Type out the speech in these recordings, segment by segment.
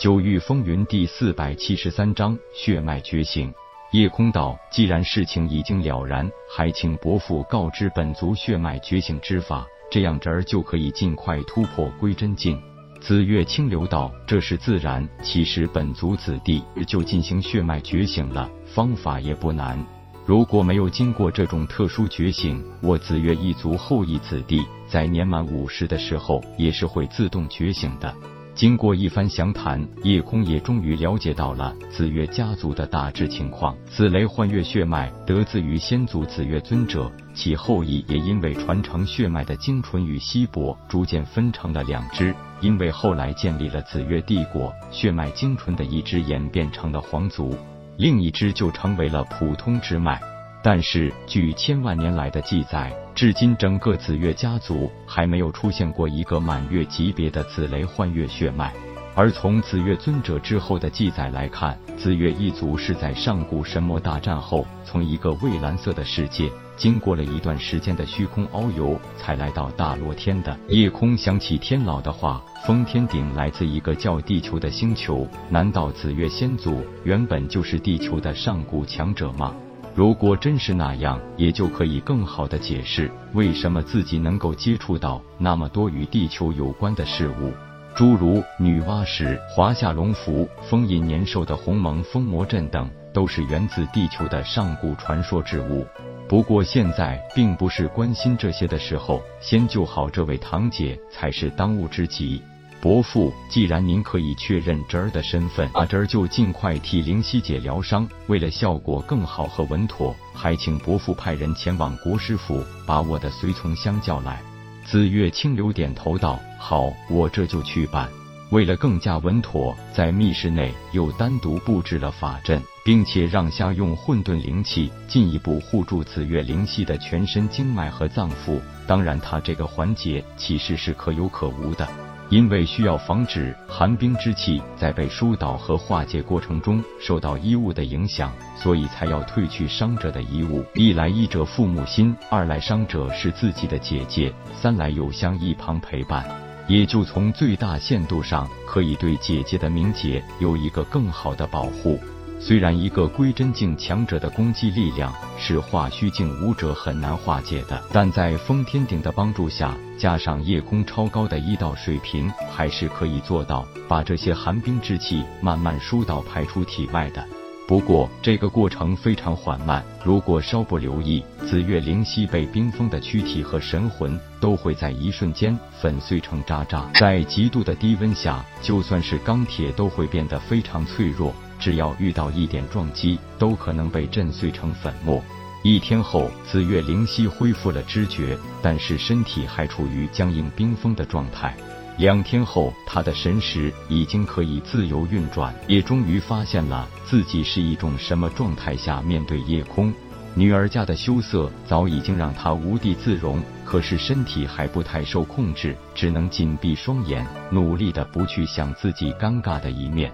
九域风云第四百七十三章血脉觉醒。夜空道，既然事情已经了然，还请伯父告知本族血脉觉醒之法，这样侄儿就可以尽快突破归真境。紫月清流道，这是自然。其实本族子弟就进行血脉觉醒了，方法也不难。如果没有经过这种特殊觉醒，我紫月一族后裔子弟在年满五十的时候也是会自动觉醒的。经过一番详谈，叶空也终于了解到了紫月家族的大致情况。紫雷幻月血脉得自于先祖紫月尊者，其后裔也因为传承血脉的精纯与稀薄，逐渐分成了两支。因为后来建立了紫月帝国，血脉精纯的一支演变成了皇族，另一支就成为了普通支脉。但是，据千万年来的记载，至今整个紫月家族还没有出现过一个满月级别的紫雷幻月血脉。而从紫月尊者之后的记载来看，紫月一族是在上古神魔大战后，从一个蔚蓝色的世界，经过了一段时间的虚空遨游，才来到大罗天的。夜空想起天老的话，封天顶来自一个叫地球的星球，难道紫月先祖原本就是地球的上古强者吗？如果真是那样，也就可以更好的解释为什么自己能够接触到那么多与地球有关的事物，诸如女娲石、华夏龙符、封印年兽的鸿蒙封魔阵等，都是源自地球的上古传说之物。不过现在并不是关心这些的时候，先救好这位堂姐才是当务之急。伯父，既然您可以确认侄儿的身份，那侄儿就尽快替灵犀姐疗伤。为了效果更好和稳妥，还请伯父派人前往国师府，把我的随从相叫来。紫月清流点头道：“好，我这就去办。”为了更加稳妥，在密室内又单独布置了法阵，并且让下用混沌灵气进一步护住紫月灵犀的全身经脉和脏腑。当然，他这个环节其实是可有可无的。因为需要防止寒冰之气在被疏导和化解过程中受到衣物的影响，所以才要褪去伤者的衣物。一来医者父母心，二来伤者是自己的姐姐，三来有香一旁陪伴，也就从最大限度上可以对姐姐的名节有一个更好的保护。虽然一个归真境强者的攻击力量是化虚境武者很难化解的，但在封天顶的帮助下，加上夜空超高的医道水平，还是可以做到把这些寒冰之气慢慢疏导排出体外的。不过这个过程非常缓慢，如果稍不留意，紫月灵犀被冰封的躯体和神魂都会在一瞬间粉碎成渣渣。在极度的低温下，就算是钢铁都会变得非常脆弱。只要遇到一点撞击，都可能被震碎成粉末。一天后，紫月灵犀恢复了知觉，但是身体还处于僵硬冰封的状态。两天后，他的神识已经可以自由运转，也终于发现了自己是一种什么状态下面对夜空。女儿家的羞涩早已经让他无地自容，可是身体还不太受控制，只能紧闭双眼，努力的不去想自己尴尬的一面。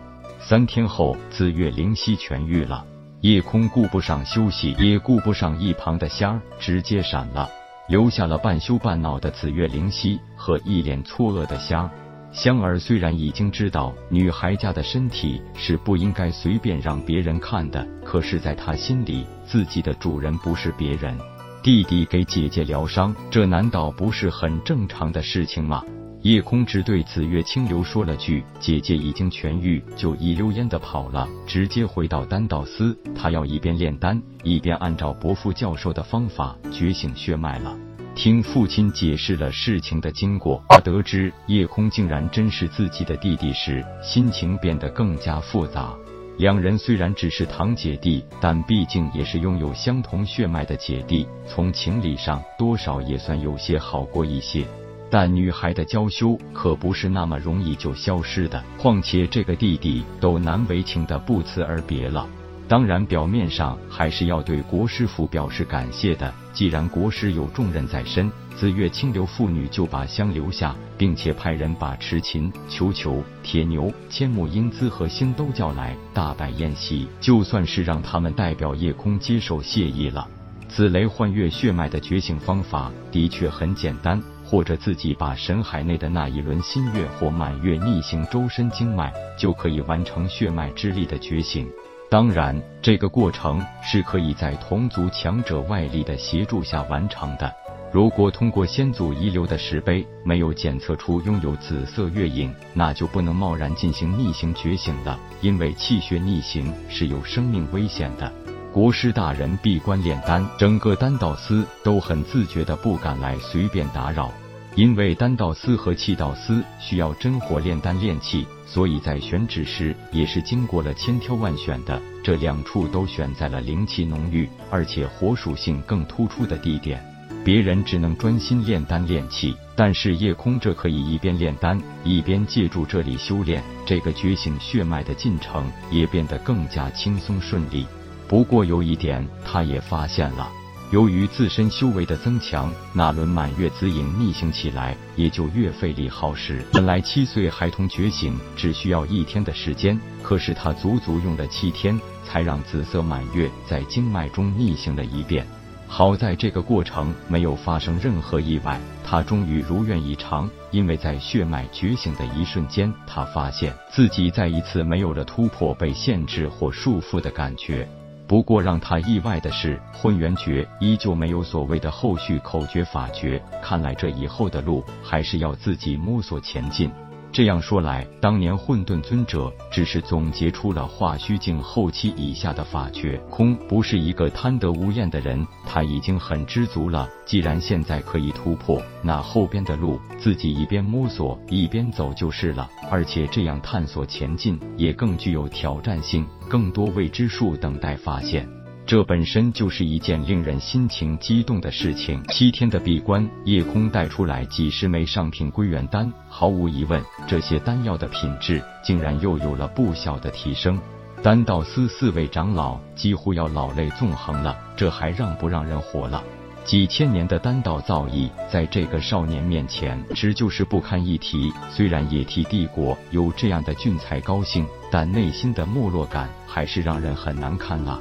三天后，紫月灵犀痊愈了。夜空顾不上休息，也顾不上一旁的仙儿，直接闪了，留下了半羞半恼的紫月灵犀和一脸错愕的仙儿。香儿虽然已经知道女孩家的身体是不应该随便让别人看的，可是，在她心里，自己的主人不是别人。弟弟给姐姐疗伤，这难道不是很正常的事情吗？夜空只对紫月清流说了句：“姐姐已经痊愈”，就一溜烟的跑了，直接回到丹道司。他要一边炼丹，一边按照伯父教授的方法觉醒血脉了。听父亲解释了事情的经过，他得知夜空竟然真是自己的弟弟时，心情变得更加复杂。两人虽然只是堂姐弟，但毕竟也是拥有相同血脉的姐弟，从情理上多少也算有些好过一些。但女孩的娇羞可不是那么容易就消失的，况且这个弟弟都难为情的不辞而别了。当然，表面上还是要对国师府表示感谢的。既然国师有重任在身，紫月清流父女就把香留下，并且派人把池琴、球球、铁牛、千木英姿和星都叫来，大摆宴席，就算是让他们代表夜空接受谢意了。紫雷幻月血脉的觉醒方法的确很简单。或者自己把神海内的那一轮新月或满月逆行周身经脉，就可以完成血脉之力的觉醒。当然，这个过程是可以在同族强者外力的协助下完成的。如果通过先祖遗留的石碑没有检测出拥有紫色月影，那就不能贸然进行逆行觉醒了，因为气血逆行是有生命危险的。国师大人闭关炼丹，整个丹道司都很自觉的不敢来随便打扰，因为丹道司和气道司需要真火炼丹炼气，所以在选址时也是经过了千挑万选的。这两处都选在了灵气浓郁而且火属性更突出的地点。别人只能专心炼丹炼气，但是夜空这可以一边炼丹，一边借助这里修炼，这个觉醒血脉的进程也变得更加轻松顺利。不过有一点，他也发现了，由于自身修为的增强，那轮满月紫影逆行起来也就越费力耗时。本来七岁孩童觉醒只需要一天的时间，可是他足足用了七天，才让紫色满月在经脉中逆行了一遍。好在这个过程没有发生任何意外，他终于如愿以偿。因为在血脉觉醒的一瞬间，他发现自己再一次没有了突破、被限制或束缚的感觉。不过让他意外的是，混元诀依旧没有所谓的后续口诀法诀。看来这以后的路还是要自己摸索前进。这样说来，当年混沌尊者只是总结出了化虚境后期以下的法诀，空不是一个贪得无厌的人，他已经很知足了。既然现在可以突破，那后边的路自己一边摸索一边走就是了。而且这样探索前进也更具有挑战性，更多未知数等待发现。这本身就是一件令人心情激动的事情。七天的闭关，夜空带出来几十枚上品归元丹，毫无疑问，这些丹药的品质竟然又有了不小的提升。丹道司四位长老几乎要老泪纵横了，这还让不让人活了？几千年的丹道造诣，在这个少年面前，只就是不堪一提。虽然也替帝国有这样的俊才高兴，但内心的没落感还是让人很难看啊。